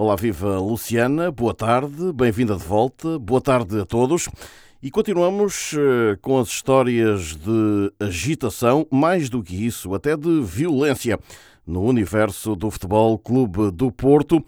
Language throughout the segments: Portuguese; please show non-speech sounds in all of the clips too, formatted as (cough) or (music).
Olá, viva Luciana, boa tarde, bem-vinda de volta, boa tarde a todos. E continuamos uh, com as histórias de agitação, mais do que isso, até de violência, no universo do Futebol Clube do Porto.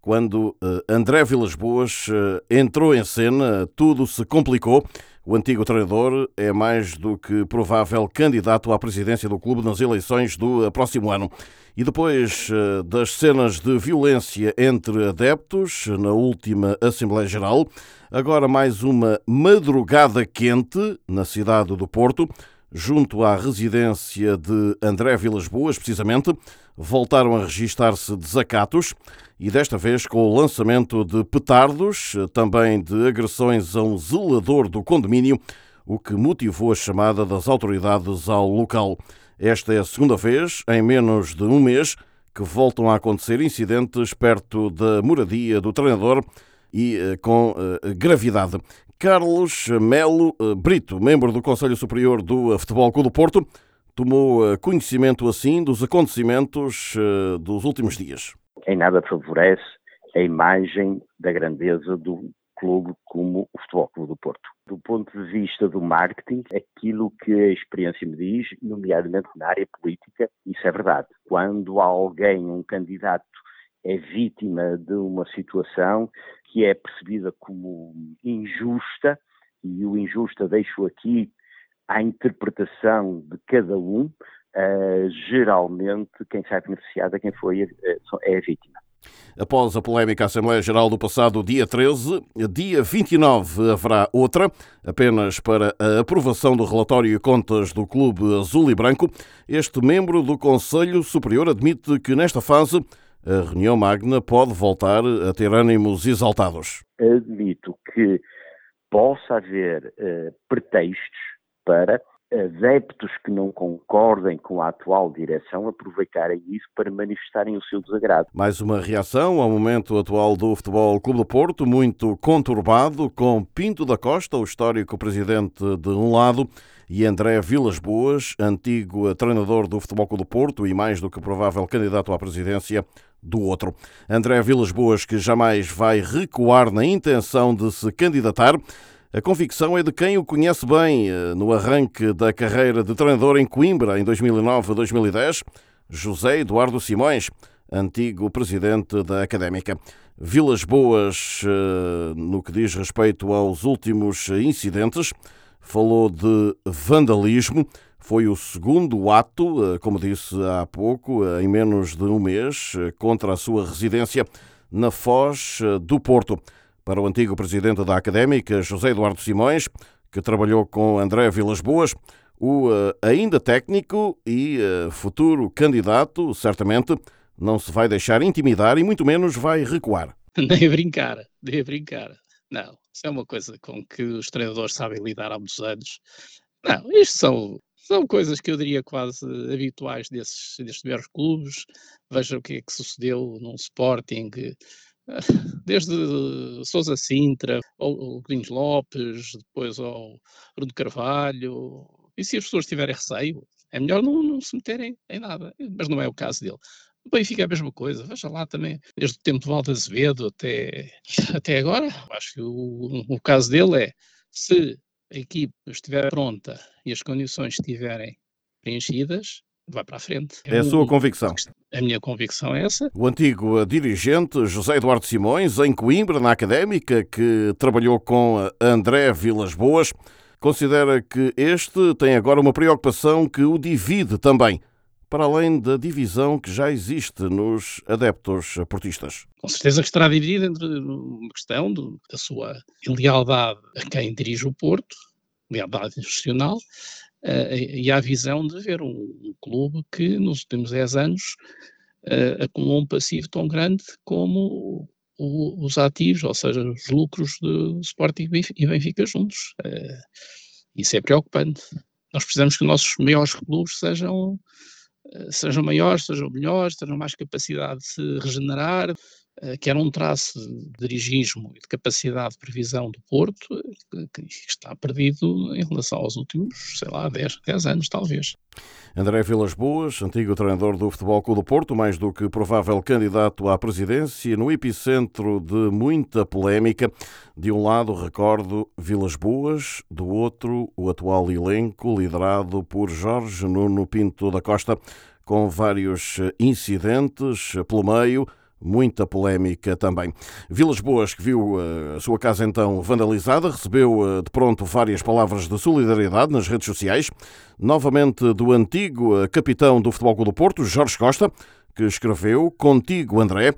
Quando uh, André Vilas Boas uh, entrou em cena, tudo se complicou. O antigo treinador é mais do que provável candidato à presidência do clube nas eleições do próximo ano. E depois uh, das cenas de violência entre adeptos na última Assembleia Geral, agora mais uma madrugada quente na cidade do Porto junto à residência de André Vilas Boas, precisamente, voltaram a registar-se desacatos e desta vez com o lançamento de petardos, também de agressões a um zelador do condomínio, o que motivou a chamada das autoridades ao local. Esta é a segunda vez, em menos de um mês, que voltam a acontecer incidentes perto da moradia do treinador e eh, com eh, gravidade. Carlos Melo eh, Brito, membro do Conselho Superior do Futebol Clube do Porto, tomou conhecimento assim dos acontecimentos dos últimos dias. Em nada favorece a imagem da grandeza do clube como o Futebol Clube do Porto. Do ponto de vista do marketing, aquilo que a experiência me diz, nomeadamente na área política, isso é verdade. Quando alguém, um candidato, é vítima de uma situação que é percebida como injusta, e o injusta deixo aqui à interpretação de cada um, uh, geralmente quem sai beneficiado é quem foi uh, é a vítima. Após a polémica Assembleia Geral do passado dia 13, dia 29 haverá outra, apenas para a aprovação do relatório e contas do Clube Azul e Branco. Este membro do Conselho Superior admite que nesta fase a reunião magna pode voltar a ter ânimos exaltados? Admito que possa haver uh, pretextos para adeptos que não concordem com a atual direção aproveitarem isso para manifestarem o seu desagrado. Mais uma reação ao momento atual do Futebol Clube do Porto, muito conturbado, com Pinto da Costa, o histórico presidente de um lado, e André Vilas Boas, antigo treinador do Futebol Clube do Porto e mais do que provável candidato à presidência do outro. André Vilas Boas, que jamais vai recuar na intenção de se candidatar, a convicção é de quem o conhece bem eh, no arranque da carreira de treinador em Coimbra em 2009 2010, José Eduardo Simões, antigo presidente da Académica. Vilas Boas, eh, no que diz respeito aos últimos incidentes, falou de vandalismo. Foi o segundo ato, eh, como disse há pouco, em menos de um mês, contra a sua residência na Foz do Porto para o antigo presidente da Académica, José Eduardo Simões, que trabalhou com André Vilas Boas, o ainda técnico e futuro candidato, certamente, não se vai deixar intimidar e muito menos vai recuar. (laughs) Nem a brincar, nem a brincar. Não, isso é uma coisa com que os treinadores sabem lidar há muitos anos. Não, isto são, são coisas que eu diria quase habituais desses, desses melhores clubes. Veja o que é que sucedeu num Sporting, (laughs) desde Sousa Sintra, ao Godinhos Lopes, depois ao Bruno Carvalho. E se as pessoas tiverem receio, é melhor não, não, se meterem em nada. Mas não é o caso dele. O Benfica é a mesma coisa, veja lá também, desde o tempo de Valde Azevedo até, até agora. Acho que o, o caso dele é se a equipe estiver pronta e as condições estiverem preenchidas, vai para a frente. É a sua convicção? A minha convicção é essa. O antigo dirigente José Eduardo Simões, em Coimbra, na Académica, que trabalhou com André Vilas Boas, considera que este tem agora uma preocupação que o divide também, para além da divisão que já existe nos adeptos portistas. Com certeza que estará dividido entre uma questão do, da sua lealdade a quem dirige o Porto, lealdade institucional, uh, e à visão de ver um, um, clube que nos últimos 10 anos uh, acumulou um passivo tão grande como o, os ativos, ou seja, os lucros do Sporting e Benfica juntos. Uh, isso é preocupante. Nós precisamos que os nossos maiores clubes sejam, sejam maiores, sejam melhores, tenham mais capacidade de se regenerar, que era um traço de dirigismo e de capacidade de previsão do Porto que está perdido em relação aos últimos, sei lá, 10, 10 anos, talvez. André Vilas Boas, antigo treinador do Futebol Clube do Porto, mais do que provável candidato à presidência, no epicentro de muita polémica. De um lado, recordo Vilas Boas, do outro, o atual elenco, liderado por Jorge Nuno Pinto da Costa, com vários incidentes pelo meio muita polémica também. Vilas Boas, que viu eh, a sua casa então vandalizada, recebeu eh, de pronto várias palavras de solidariedade nas redes sociais, novamente do antigo eh, capitão do Futebol Clube do Porto, Jorge Costa, que escreveu Contigo, André.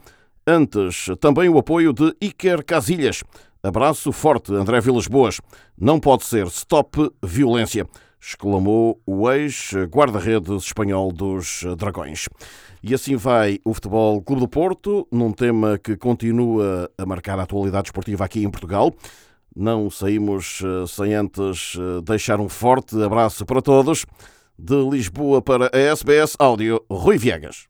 Antes, também o apoio de Iker Casilhas. Abraço forte, André Vilas Boas. Não pode ser stop violência exclamou o ex-guarda-redes espanhol dos Dragões. E assim vai o Futebol Clube do Porto, num tema que continua a marcar a atualidade esportiva aqui em Portugal. Não saímos eh, sem antes eh, deixar um forte abraço para todos. De Lisboa para a SBS Áudio, Rui Viegas.